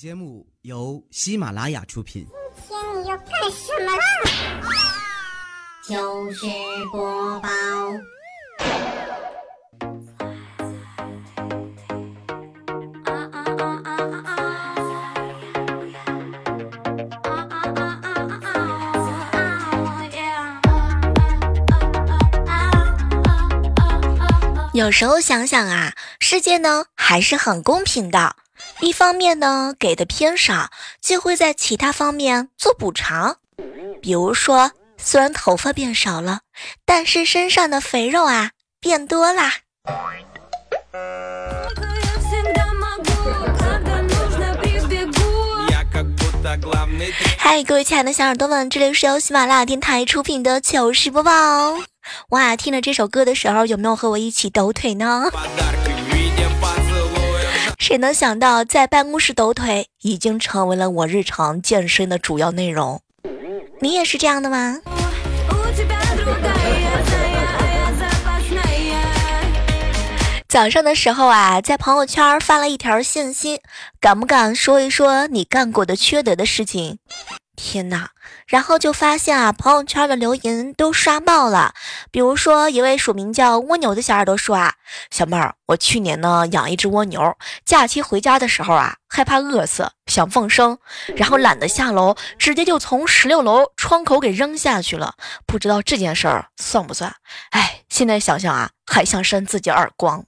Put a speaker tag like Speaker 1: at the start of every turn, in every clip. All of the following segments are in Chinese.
Speaker 1: 节目由喜马拉雅出品。
Speaker 2: 今天你要干什么啦？
Speaker 3: 糗事播报。
Speaker 4: 有时候想想啊，世界呢还是很公平的。一方面呢给的偏少，就会在其他方面做补偿。比如说，虽然头发变少了，但是身上的肥肉啊变多啦。嗨，各位亲爱的小耳朵们，这里是由喜马拉雅电台出品的糗事播报。哇，听了这首歌的时候，有没有和我一起抖腿呢？谁能想到，在办公室抖腿已经成为了我日常健身的主要内容？你也是这样的吗？早上的时候啊，在朋友圈发了一条信息，敢不敢说一说你干过的缺德的事情？天哪！然后就发现啊，朋友圈的留言都刷爆了。比如说，一位署名叫蜗牛的小耳朵说啊：“小妹儿，我去年呢养一只蜗牛，假期回家的时候啊，害怕饿死，想放生，然后懒得下楼，直接就从十六楼窗口给扔下去了。不知道这件事儿算不算？哎，现在想想啊，还想扇自己耳光。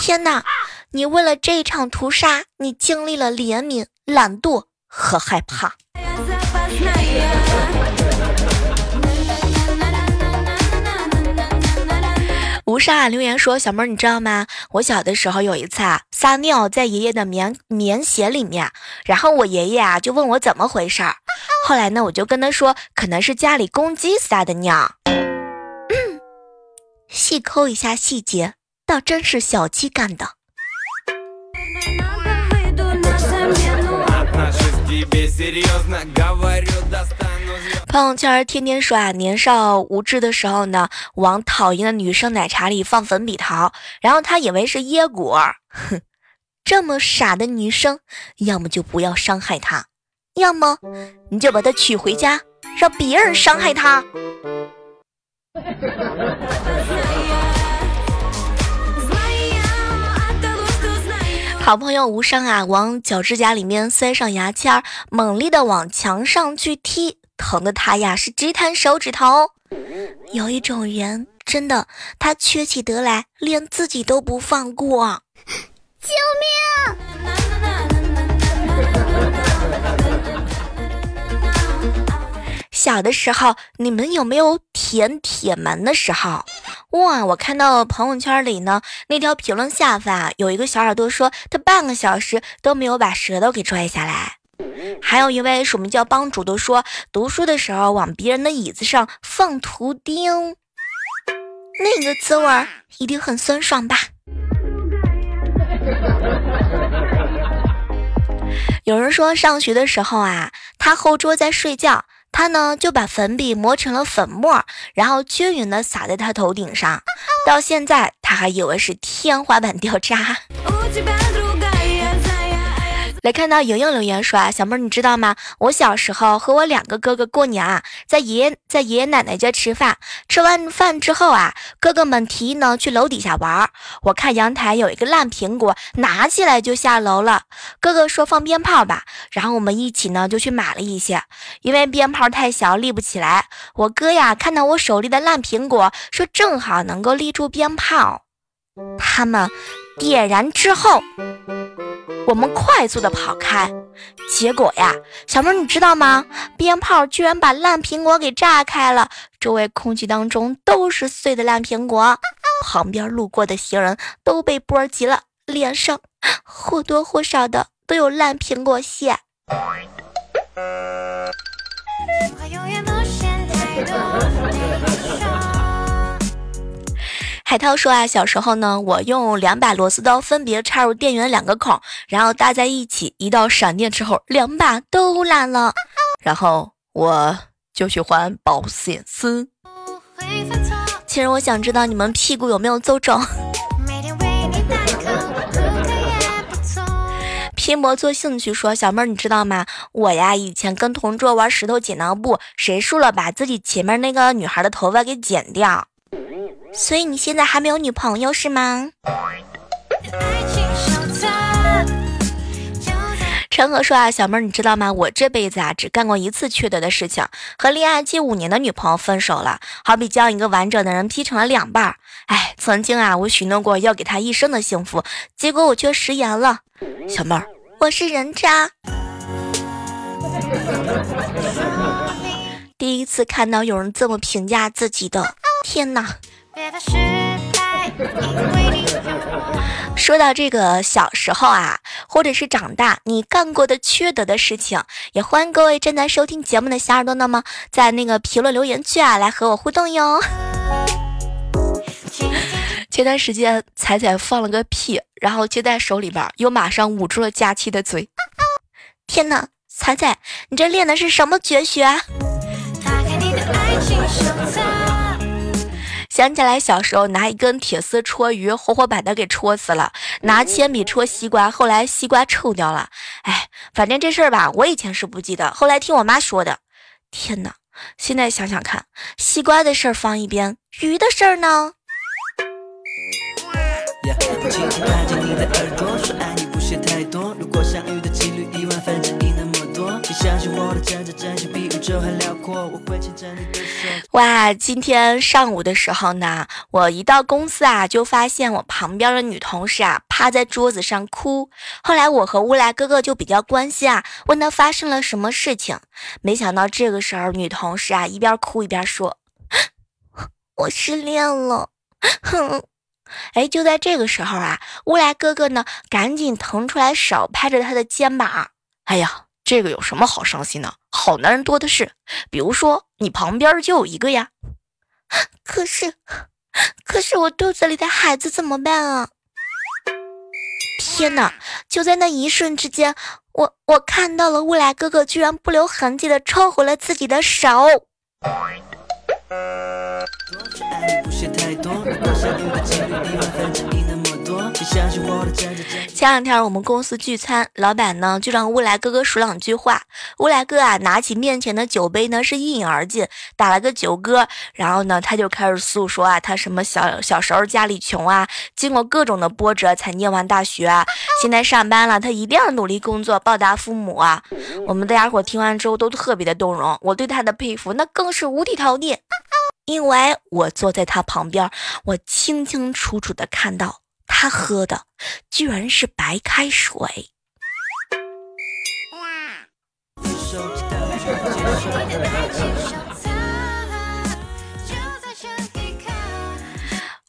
Speaker 4: 天哪！你为了这一场屠杀，你经历了怜悯、懒惰和害怕。”吴莎留言说：“小妹儿，你知道吗？我小的时候有一次啊，撒尿在爷爷的棉棉鞋里面，然后我爷爷啊就问我怎么回事儿。后来呢，我就跟他说，可能是家里公鸡撒的尿。嗯 细抠一下细节，倒真是小鸡干的。”朋友圈天天说啊，年少无知的时候呢，往讨厌的女生奶茶里放粉笔桃，然后他以为是椰果。哼，这么傻的女生，要么就不要伤害她，要么你就把她娶回家，让别人伤害她。好朋友无伤啊，往脚指甲里面塞上牙签儿，猛力的往墙上去踢，疼的他呀是直弹手指头。有一种人，真的，他缺起德来，连自己都不放过。
Speaker 2: 救命！
Speaker 4: 小的时候，你们有没有舔铁门的时候？哇！我看到朋友圈里呢，那条评论下方有一个小耳朵说，他半个小时都没有把舌头给拽下来。还有一位署名叫帮主的说，读书的时候往别人的椅子上放图钉，那个滋味一定很酸爽吧？有人说上学的时候啊，他后桌在睡觉。他呢就把粉笔磨成了粉末，然后均匀的撒在他头顶上。到现在他还以为是天花板掉渣。来看到莹莹留言说啊，小妹儿你知道吗？我小时候和我两个哥哥过年啊，在爷爷在爷爷奶奶家吃饭，吃完饭之后啊，哥哥们提议呢去楼底下玩儿。我看阳台有一个烂苹果，拿起来就下楼了。哥哥说放鞭炮吧，然后我们一起呢就去买了一些，因为鞭炮太小立不起来。我哥呀看到我手里的烂苹果，说正好能够立住鞭炮。他们点燃之后。我们快速的跑开，结果呀，小妹你知道吗？鞭炮居然把烂苹果给炸开了，周围空气当中都是碎的烂苹果，旁边路过的行人都被波及了，脸上或多或少的都有烂苹果屑。海涛说啊，小时候呢，我用两把螺丝刀分别插入电源两个孔，然后搭在一起，一道闪电之后，两把都烂了，然后我就去还保险丝。其实我想知道你们屁股有没有揍肿。拼搏做兴趣说：“小妹儿，你知道吗？我呀，以前跟同桌玩石头剪刀布，谁输了把自己前面那个女孩的头发给剪掉。所以你现在还没有女朋友是吗？”陈和说啊，小妹儿，你知道吗？我这辈子啊，只干过一次缺德的事情，和恋爱近五年的女朋友分手了。好比将一个完整的人劈成了两半儿。哎，曾经啊，我许诺过要给他一生的幸福，结果我却食言了。小妹儿，我是人渣。第一次看到有人这么评价自己的，天哪！说到这个小时候啊，或者是长大，你干过的缺德的事情，也欢迎各位正在收听节目的小耳朵，那么在那个评论留言区啊，来和我互动哟。前段时间彩彩放了个屁，然后接在手里边，又马上捂住了佳期的嘴。天哪，彩彩，你这练的是什么绝学？爱情手册想起来小时候拿一根铁丝戳鱼，活活把它给戳死了；拿铅笔戳西瓜，后来西瓜臭掉了。哎，反正这事儿吧，我以前是不记得，后来听我妈说的。天哪，现在想想看，西瓜的事儿放一边，鱼的事儿呢？哇，今天上午的时候呢，我一到公司啊，就发现我旁边的女同事啊趴在桌子上哭。后来我和乌来哥哥就比较关心啊，问他发生了什么事情。没想到这个时候，女同事啊一边哭一边说：“我失恋了。”哼，哎，就在这个时候啊，乌来哥哥呢赶紧腾出来手拍着他的肩膀：“哎呀。”这个有什么好伤心的？好男人多的是，比如说你旁边就有一个呀。可是，可是我肚子里的孩子怎么办啊？天哪！就在那一瞬之间，我我看到了未来哥哥居然不留痕迹的抽回了自己的手。前两天我们公司聚餐，老板呢就让乌来哥哥说两句话。乌来哥啊，拿起面前的酒杯呢，是一饮而尽，打了个酒嗝。然后呢，他就开始诉说啊，他什么小小时候家里穷啊，经过各种的波折才念完大学啊，现在上班了，他一定要努力工作报答父母啊。我们大家伙听完之后都特别的动容，我对他的佩服那更是无地陶地，因为我坐在他旁边，我清清楚楚的看到。他喝的居然是白开水。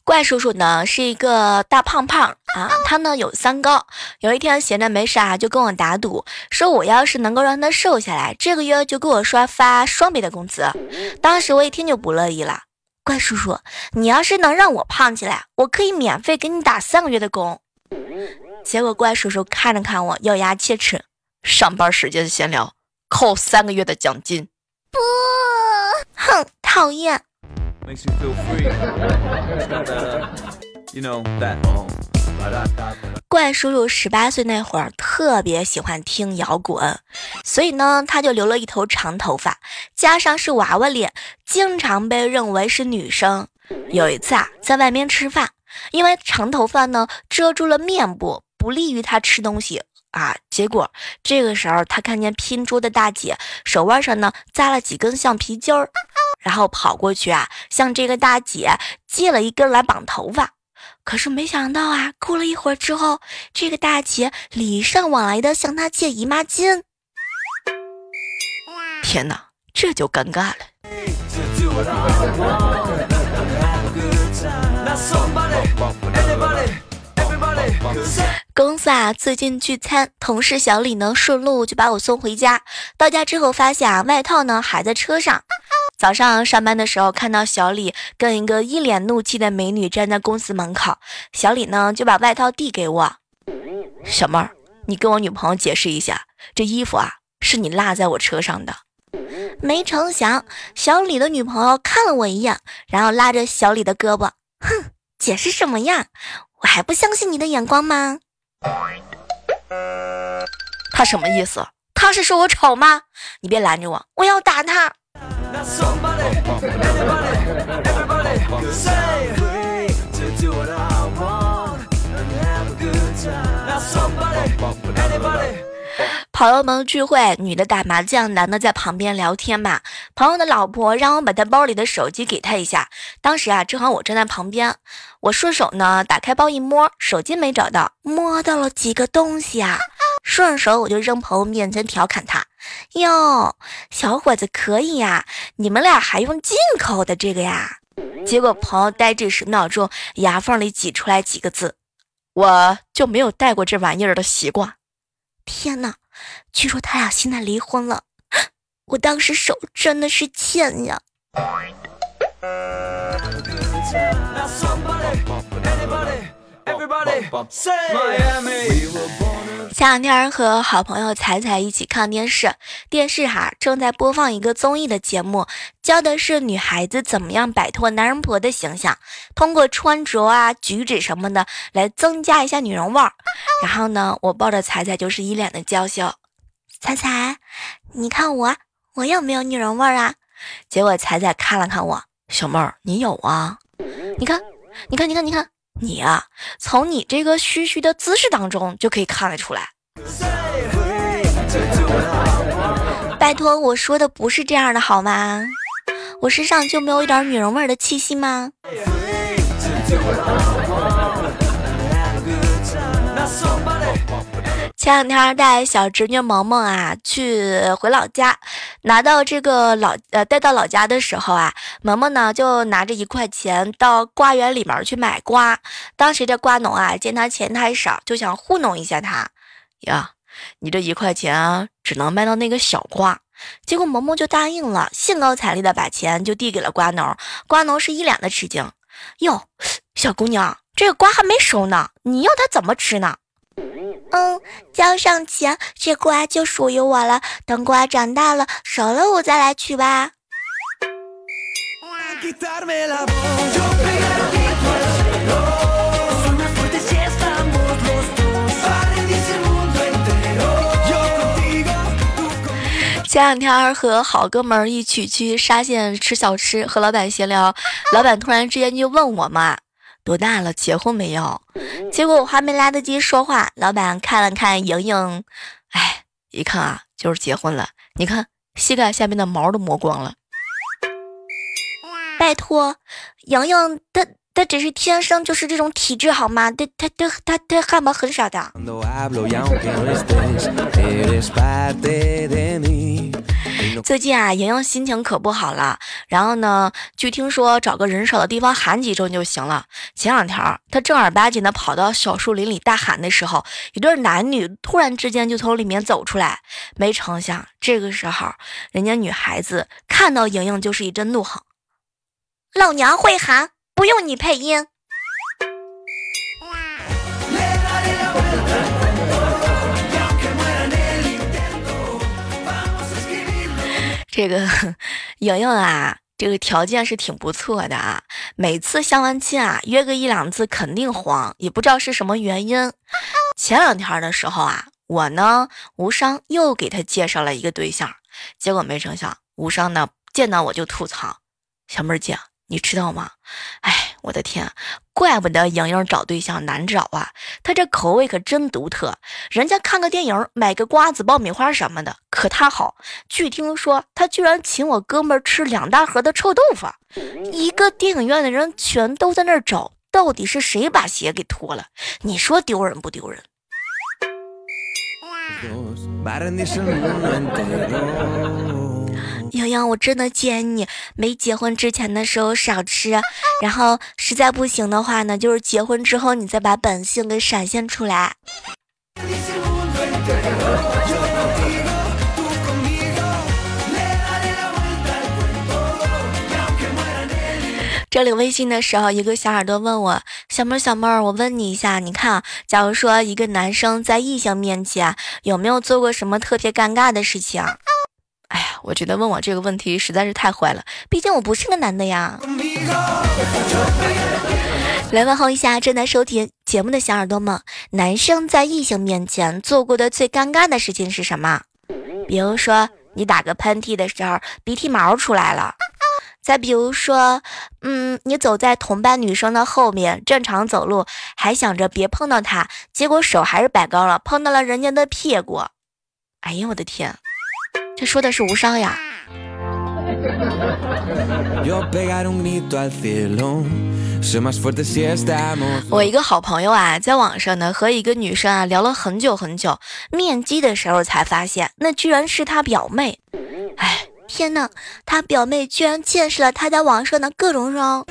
Speaker 4: 怪叔叔呢是一个大胖胖啊，他呢有三高。有一天闲着没事啊，就跟我打赌，说我要是能够让他瘦下来，这个月就给我刷发双倍的工资。当时我一听就不乐意了。怪叔叔，你要是能让我胖起来，我可以免费给你打三个月的工。结果怪叔叔看了看我，咬牙切齿：上班时间闲聊，扣三个月的奖金。不，哼，讨厌。怪叔叔十八岁那会儿特别喜欢听摇滚，所以呢，他就留了一头长头发，加上是娃娃脸，经常被认为是女生。有一次啊，在外面吃饭，因为长头发呢遮住了面部，不利于他吃东西啊。结果这个时候，他看见拼桌的大姐手腕上呢扎了几根橡皮筋儿，然后跑过去啊，向这个大姐借了一根来绑头发。可是没想到啊，过了一会儿之后，这个大姐礼尚往来的向他借姨妈巾。天哪，这就尴尬了。公司啊，最近聚餐，同事小李呢顺路就把我送回家。到家之后发现啊，外套呢还在车上。早上上班的时候，看到小李跟一个一脸怒气的美女站在公司门口，小李呢就把外套递给我，小妹儿，你跟我女朋友解释一下，这衣服啊是你落在我车上的。没成想，小李的女朋友看了我一眼，然后拉着小李的胳膊，哼，解释什么呀？我还不相信你的眼光吗？他什么意思？他是说我丑吗？你别拦着我，我要打他。朋友们聚会，女的打麻将，男的在旁边聊天嘛。朋友的老婆让我把他包里的手机给他一下。当时啊，正好我站在旁边，我顺手呢打开包一摸，手机没找到，摸到了几个东西啊。顺手我就扔朋友面前调侃他：“哟，小伙子可以呀，你们俩还用进口的这个呀？”结果朋友呆滞十秒钟，牙缝里挤出来几个字：“我就没有带过这玩意儿的习惯。”天哪！据说他俩现在离婚了，我当时手真的是欠呀。前两天和好朋友彩彩一起看电视，电视哈正在播放一个综艺的节目，教的是女孩子怎么样摆脱男人婆的形象，通过穿着啊、举止什么的来增加一下女人味儿。然后呢，我抱着彩彩就是一脸的娇羞，彩彩，你看我，我有没有女人味儿啊？结果彩彩看了看我，小妹儿，你有啊？你看，你看，你看，你看。你啊，从你这个嘘嘘的姿势当中就可以看得出来。拜托，我说的不是这样的，好吗？我身上就没有一点女人味的气息吗？前两天带小侄女萌萌啊去回老家，拿到这个老呃带到老家的时候啊，萌萌呢就拿着一块钱到瓜园里面去买瓜。当时这瓜农啊见他钱太少，就想糊弄一下他呀，你这一块钱只能卖到那个小瓜。结果萌萌就答应了，兴高采烈的把钱就递给了瓜农。瓜农是一脸的吃惊，哟，小姑娘，这个瓜还没熟呢，你要它怎么吃呢？嗯，交上钱，这瓜就属于我了。等瓜长大了，熟了我再来取吧。前两天和好哥们一起去沙县吃小吃，和老板闲聊，老板突然之间就问我嘛。多大了？结婚没有？结果我还没来得及说话，老板看了看莹莹，哎，一看啊，就是结婚了。你看膝盖下面的毛都磨光了。拜托，莹莹她她只是天生就是这种体质好吗？她她她她她汗毛很少的。最近啊，莹莹心情可不好了。然后呢，据听说找个人少的地方喊几声就行了。前两天她正儿八经的跑到小树林里大喊的时候，一对男女突然之间就从里面走出来。没成想，这个时候人家女孩子看到莹莹就是一阵怒吼：“老娘会喊，不用你配音。”这个 莹莹啊，这个条件是挺不错的啊。每次相完亲啊，约个一两次肯定黄，也不知道是什么原因。前两天的时候啊，我呢无伤又给他介绍了一个对象，结果没成想，无伤呢见到我就吐槽：“小妹儿姐，你知道吗？哎，我的天！”怪不得莹莹找对象难找啊，她这口味可真独特。人家看个电影，买个瓜子、爆米花什么的，可她好。据听说，她居然请我哥们吃两大盒的臭豆腐。一个电影院的人全都在那儿找，到底是谁把鞋给脱了？你说丢人不丢人？洋洋，我真的建议你没结婚之前的时候少吃，然后实在不行的话呢，就是结婚之后你再把本性给闪现出来。这里微信的时候，一个小耳朵问我：“小妹儿，小妹儿，我问你一下，你看，假如说一个男生在异性面前有没有做过什么特别尴尬的事情？”哎呀。我觉得问我这个问题实在是太坏了，毕竟我不是个男的呀。来问候一下正在收听节目的小耳朵们，男生在异性面前做过的最尴尬的事情是什么？比如说你打个喷嚏的时候鼻涕毛出来了，再比如说，嗯，你走在同班女生的后面正常走路，还想着别碰到她，结果手还是摆高了，碰到了人家的屁股。哎呀，我的天，这说的是无伤呀。我一个好朋友啊，在网上呢和一个女生啊聊了很久很久，面基的时候才发现，那居然是他表妹。哎，天哪，他表妹居然见识了他在网上的各种伤。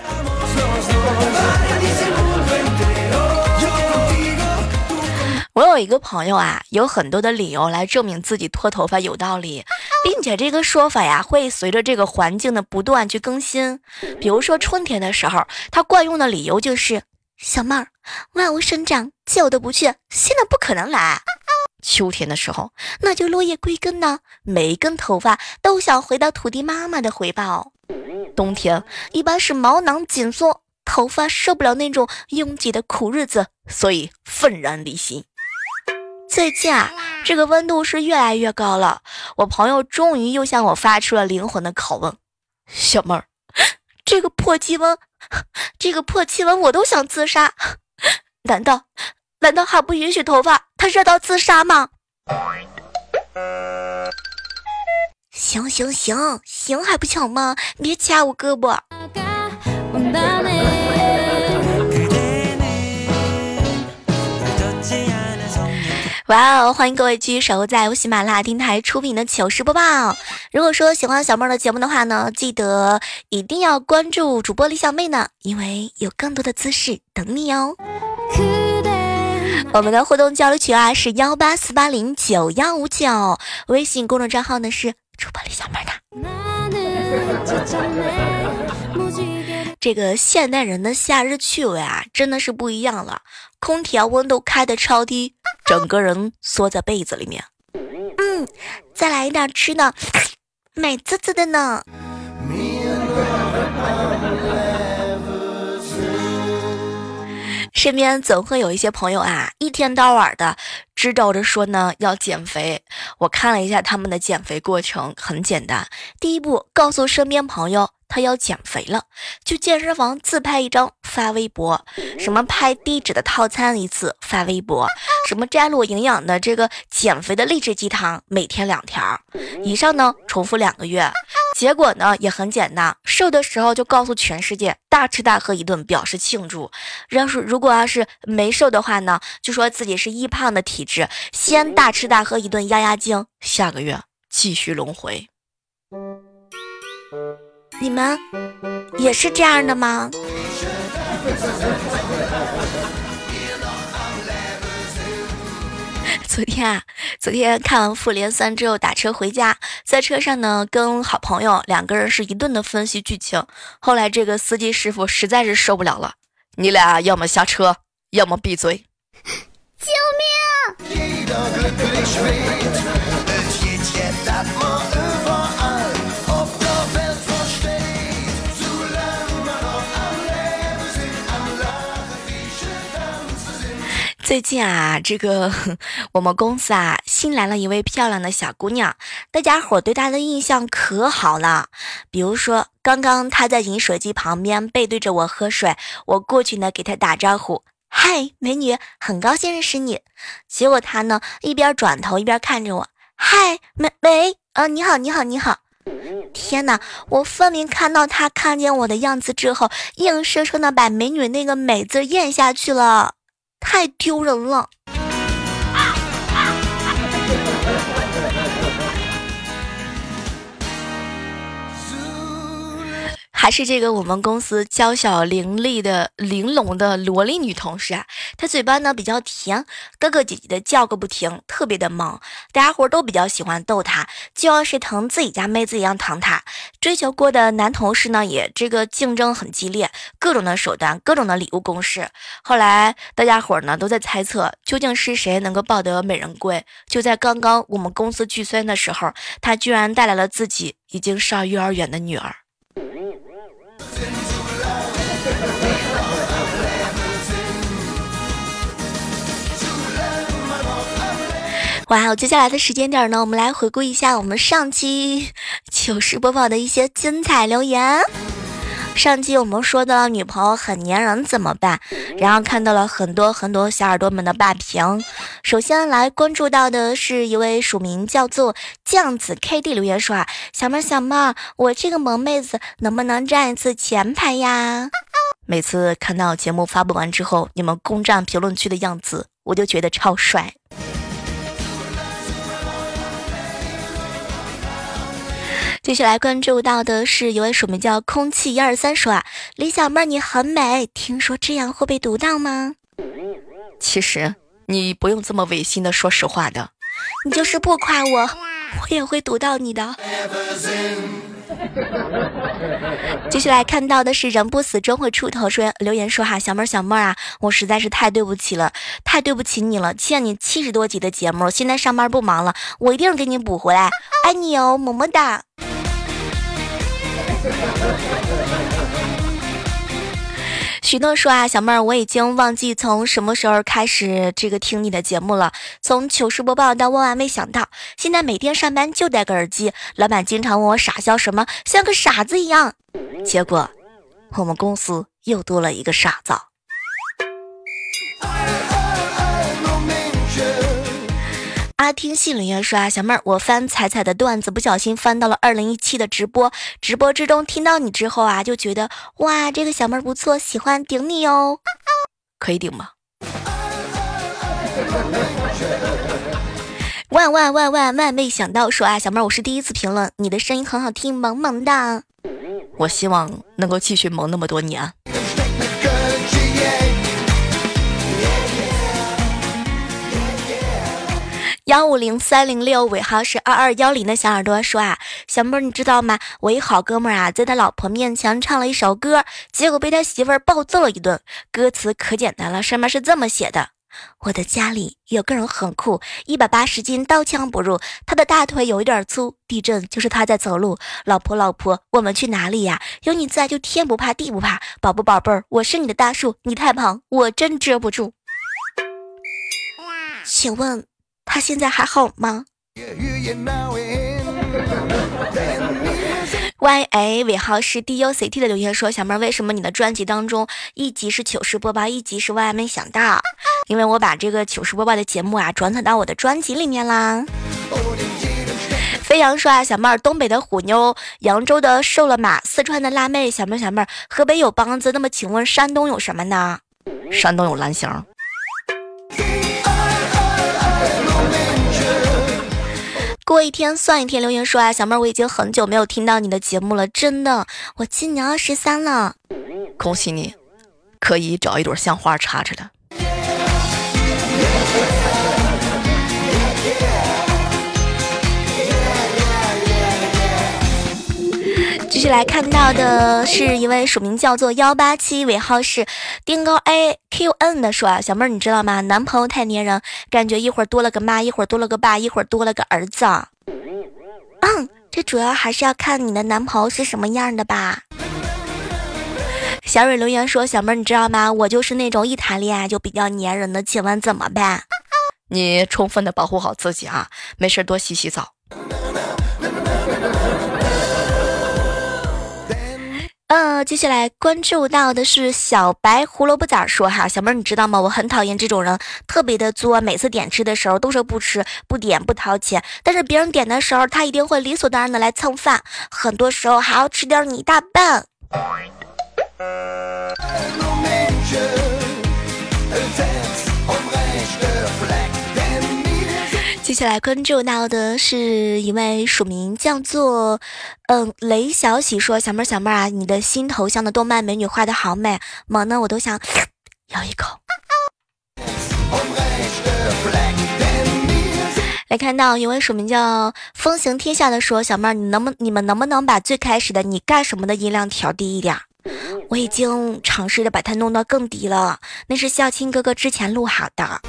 Speaker 4: 我有一个朋友啊，有很多的理由来证明自己脱头发有道理，并且这个说法呀会随着这个环境的不断去更新。比如说春天的时候，他惯用的理由就是小妹儿，万物生长，旧的不去，新的不可能来。秋天的时候，那就落叶归根呢，每一根头发都想回到土地妈妈的怀抱。冬天一般是毛囊紧缩，头发受不了那种拥挤的苦日子，所以愤然离心。最近啊，这个温度是越来越高了。我朋友终于又向我发出了灵魂的拷问：“小妹儿，这个破气温，这个破气温，我都想自杀。难道，难道还不允许头发它热到自杀吗？”行行行行，还不抢吗？别掐我胳膊。哇哦！欢迎各位继续守候在由喜马拉雅电台出品的糗事播报。如果说喜欢小妹儿的节目的话呢，记得一定要关注主播李小妹呢，因为有更多的姿势等你哦。我们的互动交流群啊是幺八四八零九幺五九，微信公众账号呢是主播李小妹的。这个现代人的夏日趣味啊，真的是不一样了。空调温度开的超低，整个人缩在被子里面。嗯，再来一点吃的，美滋滋的呢。身边总会有一些朋友啊，一天到晚的支招着说呢要减肥。我看了一下他们的减肥过程，很简单。第一步，告诉身边朋友。他要减肥了，去健身房自拍一张发微博，什么拍低脂的套餐一次发微博，什么摘录营养的这个减肥的励志鸡汤每天两条，以上呢重复两个月，结果呢也很简单，瘦的时候就告诉全世界大吃大喝一顿表示庆祝，要是如果要是没瘦的话呢，就说自己是易胖的体质，先大吃大喝一顿压压惊，下个月继续轮回。你们也是这样的吗？昨天啊，昨天看完《复联三》之后打车回家，在车上呢，跟好朋友两个人是一顿的分析剧情。后来这个司机师傅实在是受不了了，你俩要么下车，要么闭嘴。
Speaker 2: 救命！
Speaker 4: 最近啊，这个我们公司啊新来了一位漂亮的小姑娘，大家伙对她的印象可好了。比如说，刚刚她在饮水机旁边背对着我喝水，我过去呢给她打招呼：“嗨，美女，很高兴认识你。”结果她呢一边转头一边看着我：“嗨，美美，啊，你好，你好，你好。”天哪，我分明看到她看见我的样子之后，硬生生的把美女那个美字咽下去了。太丢人了！还是这个我们公司娇小伶俐的玲珑的萝莉女同事啊，她嘴巴呢比较甜，哥哥姐姐的叫个不停，特别的萌，大家伙都比较喜欢逗她，就像是疼自己家妹子一样疼她。追求过的男同事呢，也这个竞争很激烈，各种的手段，各种的礼物攻势。后来大家伙呢都在猜测，究竟是谁能够抱得美人归？就在刚刚我们公司聚餐的时候，她居然带来了自己已经上幼儿园的女儿。哇，接下来的时间点呢，我们来回顾一下我们上期 糗事播报的一些精彩留言。上期我们说到了女朋友很粘人怎么办，然后看到了很多很多小耳朵们的霸屏。首先来关注到的是一位署名叫做酱子 K D 留言说啊，小妹小妹，我这个萌妹子能不能站一次前排呀？每次看到节目发布完之后，你们攻占评论区的样子，我就觉得超帅。接下来关注到的是一位署名叫空气一二三说啊，李小妹你很美，听说这样会被读到吗？其实你不用这么违心的说实话的，你就是不夸我，我也会读到你的。接下来看到的是人不死终会出头说留言说哈，小妹儿小妹儿啊，我实在是太对不起了，太对不起你了，欠你七十多集的节目，现在上班不忙了，我一定给你补回来，爱你哦，么么哒。许诺说啊，小妹儿，我已经忘记从什么时候开始这个听你的节目了。从糗事播报到万万没想到，现在每天上班就戴个耳机。老板经常问我傻笑什么，像个傻子一样。结果，我们公司又多了一个傻子。听信里面说啊，小妹儿，我翻彩彩的段子，不小心翻到了二零一七的直播，直播之中听到你之后啊，就觉得哇，这个小妹儿不错，喜欢顶你哦，可以顶吗？万万万万万没想到说啊，小妹儿，我是第一次评论，你的声音很好听，萌萌的，我希望能够继续萌那么多年。幺五零三零六尾号是二二幺零的小耳朵说啊，小妹儿你知道吗？我一好哥们儿啊，在他老婆面前唱了一首歌，结果被他媳妇儿暴揍了一顿。歌词可简单了，上面是这么写的：我的家里有个人很酷，一百八十斤，刀枪不入。他的大腿有一点粗，地震就是他在走路。老婆老婆，我们去哪里呀？有你在就天不怕地不怕。宝宝宝贝儿，我是你的大树，你太胖，我真遮不住。请问？他现在还好吗？Y A 尾号是 D U C T 的留言说：“小妹，为什么你的专辑当中一集是糗事播报，一集是万万没想到？因为我把这个糗事播报的节目啊转载到我的专辑里面啦。”飞扬说：“啊，小妹儿，东北的虎妞，扬州的瘦了马，四川的辣妹，小妹小妹儿，河北有梆子，那么请问山东有什么呢？山东有蓝翔。”过一天算一天，留言说啊，小妹，我已经很久没有听到你的节目了，真的，我今年二十三了，恭喜你，可以找一朵香花插着了。继续来看到的是一位署名叫做幺八七，尾号是丁高 A Q N 的说啊，小妹儿你知道吗？男朋友太粘人，感觉一会儿多了个妈，一会儿多了个爸，一会儿多了个儿子。嗯，这主要还是要看你的男朋友是什么样的吧。小蕊留言说，小妹儿你知道吗？我就是那种一谈恋爱就比较粘人的，请问怎么办？你充分的保护好自己啊，没事多洗洗澡。接下来关注到的是小白胡萝卜仔说哈，小妹儿你知道吗？我很讨厌这种人，特别的作，每次点吃的时候都说不吃、不点、不掏钱，但是别人点的时候，他一定会理所当然的来蹭饭，很多时候还要吃掉你一大半。接下来关注到的是一位署名叫做嗯雷小喜说小妹儿小妹儿啊，你的新头像的动漫美女画的好美，萌呢我都想 咬一口。来看到一位署名叫风行天下的说小妹儿，你能不你们能不能把最开始的你干什么的音量调低一点？我已经尝试着把它弄到更低了，那是孝亲哥哥之前录好的。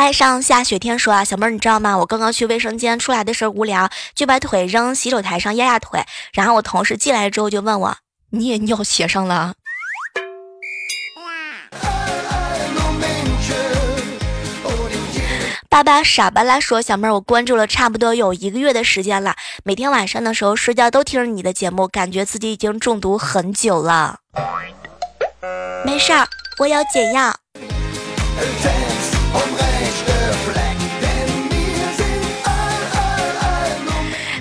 Speaker 4: 爱上下雪天说啊，小妹儿你知道吗？我刚刚去卫生间出来的时候无聊，就把腿扔洗手台上压压腿，然后我同事进来之后就问我，你也尿鞋上了？爸爸傻巴拉说：“小妹儿，我关注了差不多有一个月的时间了，每天晚上的时候睡觉都听着你的节目，感觉自己已经中毒很久了。没事儿，我有解药。”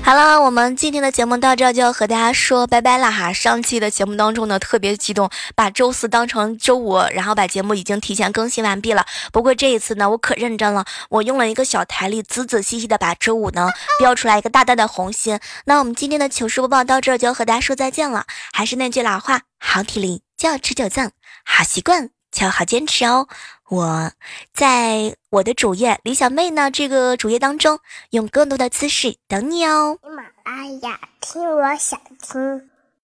Speaker 4: 好了，我们今天的节目到这就要和大家说拜拜了哈。上期的节目当中呢，特别激动，把周四当成周五，然后把节目已经提前更新完毕了。不过这一次呢，我可认真了，我用了一个小台历，仔仔细细的把周五呢标出来一个大大的红心。那我们今天的糗事播报到这就要和大家说再见了。还是那句老话，好体力就要持久战，好习惯就要好坚持哦。我在我的主页李小妹呢这个主页当中，用更多的姿势等你哦。
Speaker 2: 喜马拉雅听，我想听。